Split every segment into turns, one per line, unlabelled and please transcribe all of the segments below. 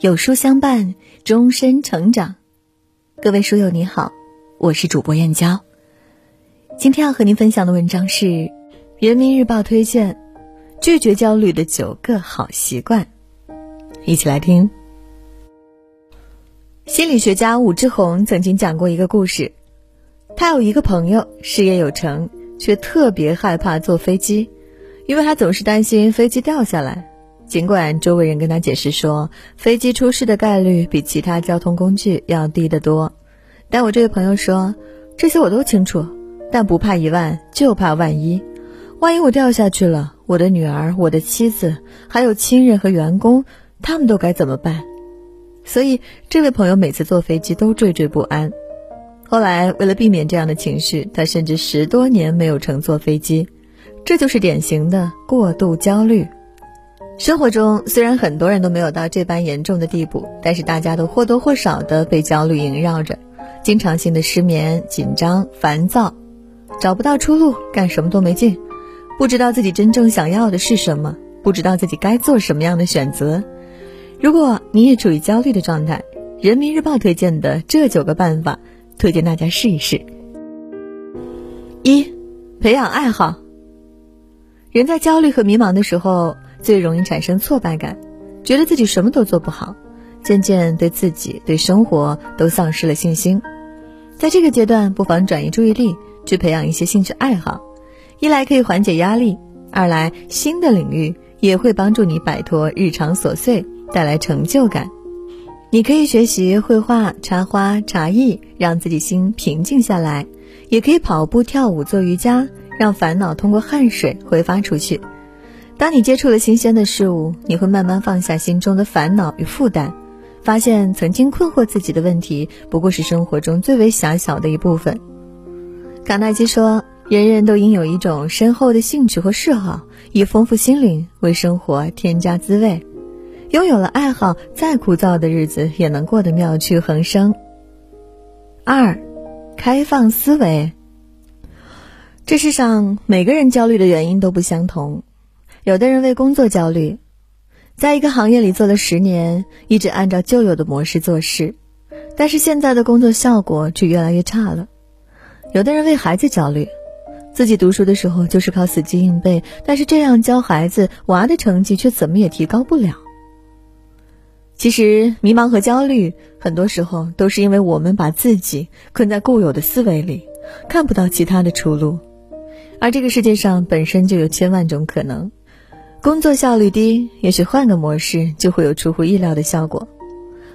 有书相伴，终身成长。各位书友你好，我是主播燕娇。今天要和您分享的文章是《人民日报》推荐拒绝焦虑的九个好习惯，一起来听。心理学家武志红曾经讲过一个故事，他有一个朋友事业有成，却特别害怕坐飞机，因为他总是担心飞机掉下来。尽管周围人跟他解释说，飞机出事的概率比其他交通工具要低得多，但我这位朋友说，这些我都清楚，但不怕一万就怕万一，万一我掉下去了，我的女儿、我的妻子，还有亲人和员工，他们都该怎么办？所以，这位朋友每次坐飞机都惴惴不安。后来，为了避免这样的情绪，他甚至十多年没有乘坐飞机，这就是典型的过度焦虑。生活中虽然很多人都没有到这般严重的地步，但是大家都或多或少的被焦虑萦绕着，经常性的失眠、紧张、烦躁，找不到出路，干什么都没劲，不知道自己真正想要的是什么，不知道自己该做什么样的选择。如果你也处于焦虑的状态，人民日报推荐的这九个办法，推荐大家试一试。一，培养爱好。人在焦虑和迷茫的时候。最容易产生挫败感，觉得自己什么都做不好，渐渐对自己、对生活都丧失了信心。在这个阶段，不妨转移注意力，去培养一些兴趣爱好，一来可以缓解压力，二来新的领域也会帮助你摆脱日常琐碎，带来成就感。你可以学习绘画、插花、茶艺，让自己心平静下来；也可以跑步、跳舞、做瑜伽，让烦恼通过汗水挥发出去。当你接触了新鲜的事物，你会慢慢放下心中的烦恼与负担，发现曾经困惑自己的问题不过是生活中最为狭小的一部分。卡耐基说：“人人都应有一种深厚的兴趣和嗜好，以丰富心灵，为生活添加滋味。拥有了爱好，再枯燥的日子也能过得妙趣横生。”二，开放思维。这世上每个人焦虑的原因都不相同。有的人为工作焦虑，在一个行业里做了十年，一直按照旧有的模式做事，但是现在的工作效果却越来越差了。有的人为孩子焦虑，自己读书的时候就是靠死记硬背，但是这样教孩子，娃的成绩却怎么也提高不了。其实，迷茫和焦虑很多时候都是因为我们把自己困在固有的思维里，看不到其他的出路，而这个世界上本身就有千万种可能。工作效率低，也许换个模式就会有出乎意料的效果。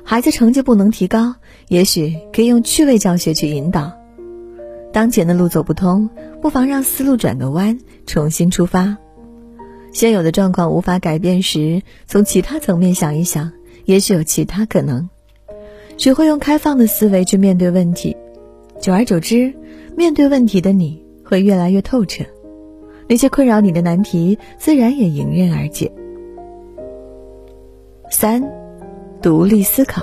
孩子成绩不能提高，也许可以用趣味教学去引导。当前的路走不通，不妨让思路转个弯，重新出发。现有的状况无法改变时，从其他层面想一想，也许有其他可能。学会用开放的思维去面对问题，久而久之，面对问题的你会越来越透彻。那些困扰你的难题，自然也迎刃而解。三，独立思考。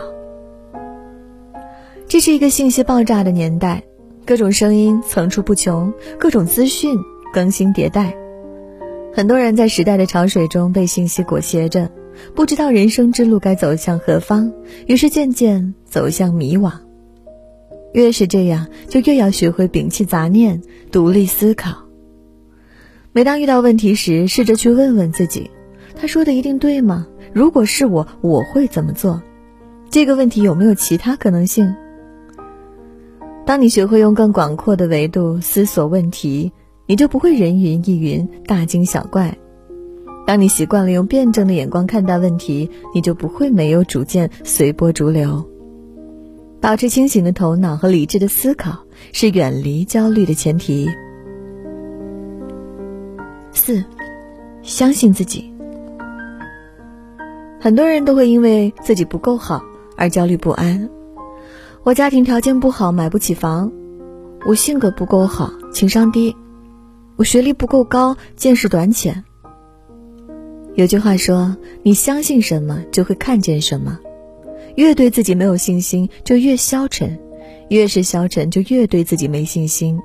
这是一个信息爆炸的年代，各种声音层出不穷，各种资讯更新迭代，很多人在时代的潮水中被信息裹挟着，不知道人生之路该走向何方，于是渐渐走向迷惘。越是这样，就越要学会摒弃杂念，独立思考。每当遇到问题时，试着去问问自己：他说的一定对吗？如果是我，我会怎么做？这个问题有没有其他可能性？当你学会用更广阔的维度思索问题，你就不会人云亦云、大惊小怪；当你习惯了用辩证的眼光看待问题，你就不会没有主见、随波逐流。保持清醒的头脑和理智的思考，是远离焦虑的前提。四，相信自己。很多人都会因为自己不够好而焦虑不安。我家庭条件不好，买不起房；我性格不够好，情商低；我学历不够高，见识短浅。有句话说：“你相信什么，就会看见什么。”越对自己没有信心，就越消沉；越是消沉，就越对自己没信心。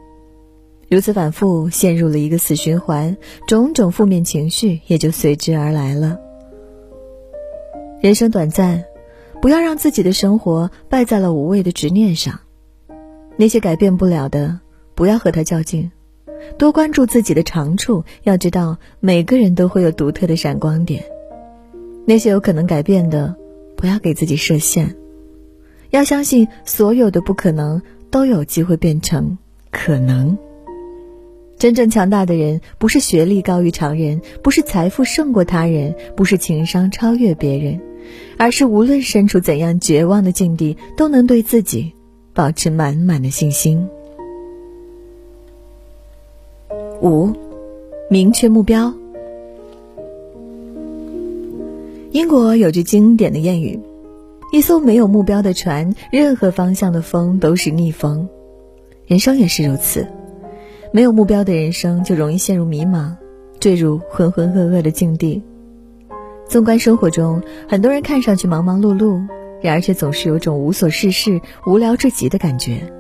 如此反复，陷入了一个死循环，种种负面情绪也就随之而来了。人生短暂，不要让自己的生活败在了无谓的执念上。那些改变不了的，不要和他较劲。多关注自己的长处，要知道每个人都会有独特的闪光点。那些有可能改变的，不要给自己设限。要相信，所有的不可能都有机会变成可能。真正强大的人，不是学历高于常人，不是财富胜过他人，不是情商超越别人，而是无论身处怎样绝望的境地，都能对自己保持满满的信心。五，明确目标。英国有句经典的谚语：“一艘没有目标的船，任何方向的风都是逆风。”人生也是如此，没有目标的人生就容易陷入迷茫，坠入浑浑噩噩的境地。纵观生活中，很多人看上去忙忙碌碌，然而却总是有种无所事事、无聊至极的感觉。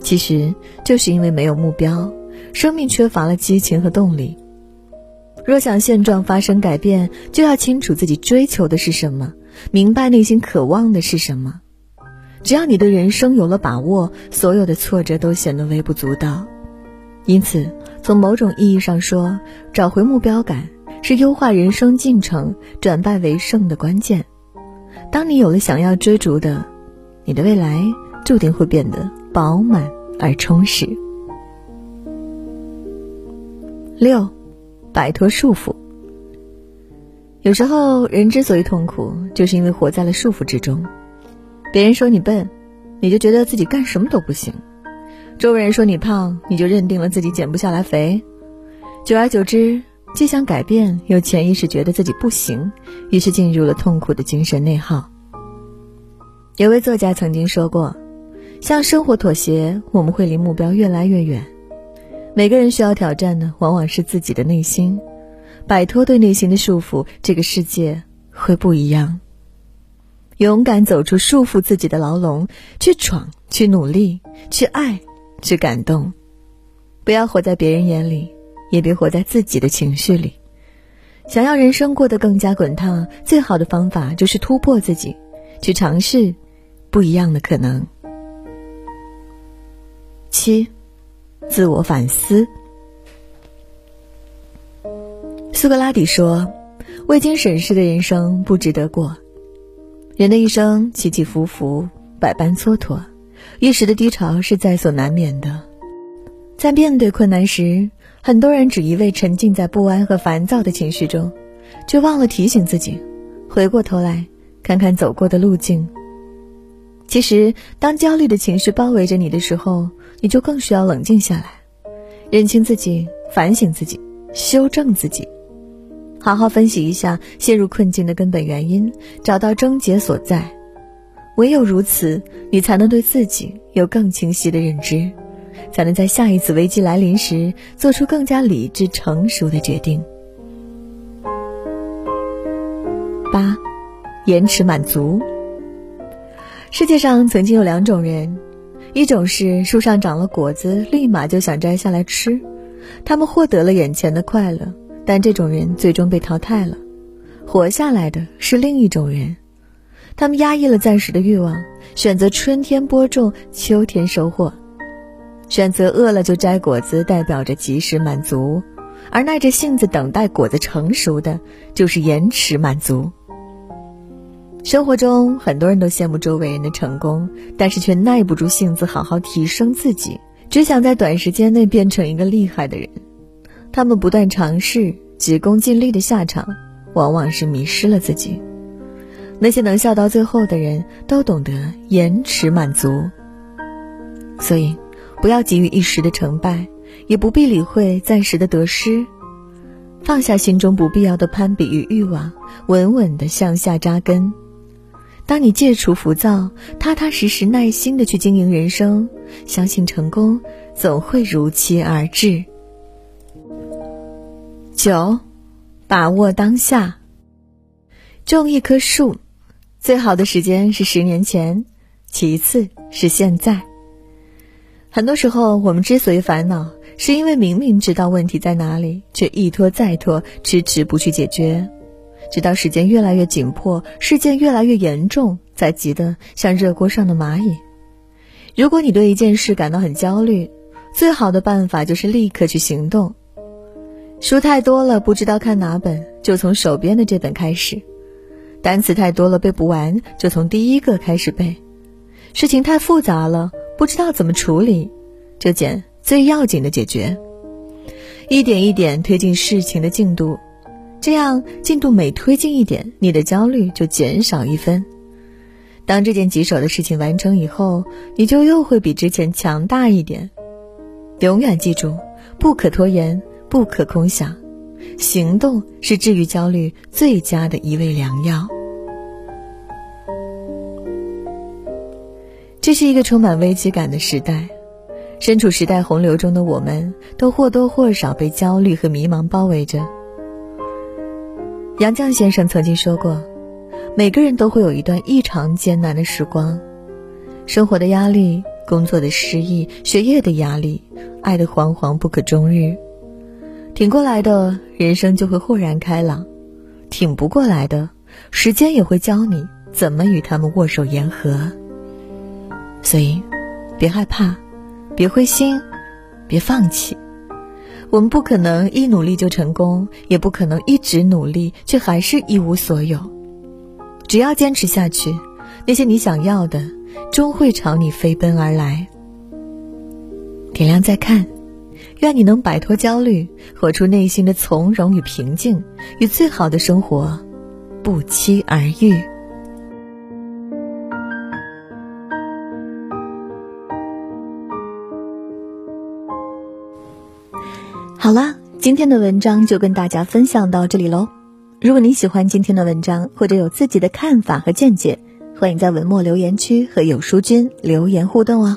其实就是因为没有目标。生命缺乏了激情和动力。若想现状发生改变，就要清楚自己追求的是什么，明白内心渴望的是什么。只要你对人生有了把握，所有的挫折都显得微不足道。因此，从某种意义上说，找回目标感是优化人生进程、转败为胜的关键。当你有了想要追逐的，你的未来注定会变得饱满而充实。六，摆脱束缚。有时候，人之所以痛苦，就是因为活在了束缚之中。别人说你笨，你就觉得自己干什么都不行；周围人说你胖，你就认定了自己减不下来肥。久而久之，既想改变，又潜意识觉得自己不行，于是进入了痛苦的精神内耗。有位作家曾经说过：“向生活妥协，我们会离目标越来越远。”每个人需要挑战的，往往是自己的内心。摆脱对内心的束缚，这个世界会不一样。勇敢走出束缚自己的牢笼，去闯，去努力，去爱，去感动。不要活在别人眼里，也别活在自己的情绪里。想要人生过得更加滚烫，最好的方法就是突破自己，去尝试不一样的可能。七。自我反思。苏格拉底说：“未经审视的人生不值得过。人的一生起起伏伏，百般蹉跎，一时的低潮是在所难免的。在面对困难时，很多人只一味沉浸在不安和烦躁的情绪中，却忘了提醒自己，回过头来看看走过的路径。其实，当焦虑的情绪包围着你的时候，你就更需要冷静下来，认清自己，反省自己，修正自己，好好分析一下陷入困境的根本原因，找到症结所在。唯有如此，你才能对自己有更清晰的认知，才能在下一次危机来临时做出更加理智成熟的决定。八，延迟满足。世界上曾经有两种人。一种是树上长了果子，立马就想摘下来吃，他们获得了眼前的快乐，但这种人最终被淘汰了。活下来的是另一种人，他们压抑了暂时的欲望，选择春天播种，秋天收获，选择饿了就摘果子，代表着及时满足，而耐着性子等待果子成熟的，就是延迟满足。生活中，很多人都羡慕周围人的成功，但是却耐不住性子好好提升自己，只想在短时间内变成一个厉害的人。他们不断尝试，急功近利的下场，往往是迷失了自己。那些能笑到最后的人，都懂得延迟满足。所以，不要急于一时的成败，也不必理会暂时的得失，放下心中不必要的攀比与欲望，稳稳的向下扎根。当你戒除浮躁，踏踏实实、耐心的去经营人生，相信成功总会如期而至。九，把握当下。种一棵树，最好的时间是十年前，其次是现在。很多时候，我们之所以烦恼，是因为明明知道问题在哪里，却一拖再拖，迟迟不去解决。直到时间越来越紧迫，事件越来越严重，才急得像热锅上的蚂蚁。如果你对一件事感到很焦虑，最好的办法就是立刻去行动。书太多了，不知道看哪本，就从手边的这本开始；单词太多了，背不完，就从第一个开始背；事情太复杂了，不知道怎么处理，就捡最要紧的解决。一点一点推进事情的进度，这样进度每推进一点，你的焦虑就减少一分。当这件棘手的事情完成以后，你就又会比之前强大一点。永远记住，不可拖延，不可空想，行动是治愈焦虑最佳的一味良药。这是一个充满危机感的时代。身处时代洪流中的我们，都或多或少被焦虑和迷茫包围着。杨绛先生曾经说过：“每个人都会有一段异常艰难的时光，生活的压力、工作的失意、学业的压力、爱的惶惶不可终日。挺过来的人生就会豁然开朗，挺不过来的，时间也会教你怎么与他们握手言和。所以，别害怕。”别灰心，别放弃。我们不可能一努力就成功，也不可能一直努力却还是一无所有。只要坚持下去，那些你想要的，终会朝你飞奔而来。点亮再看，愿你能摆脱焦虑，活出内心的从容与平静，与最好的生活不期而遇。好啦，今天的文章就跟大家分享到这里喽。如果你喜欢今天的文章，或者有自己的看法和见解，欢迎在文末留言区和有书君留言互动哦。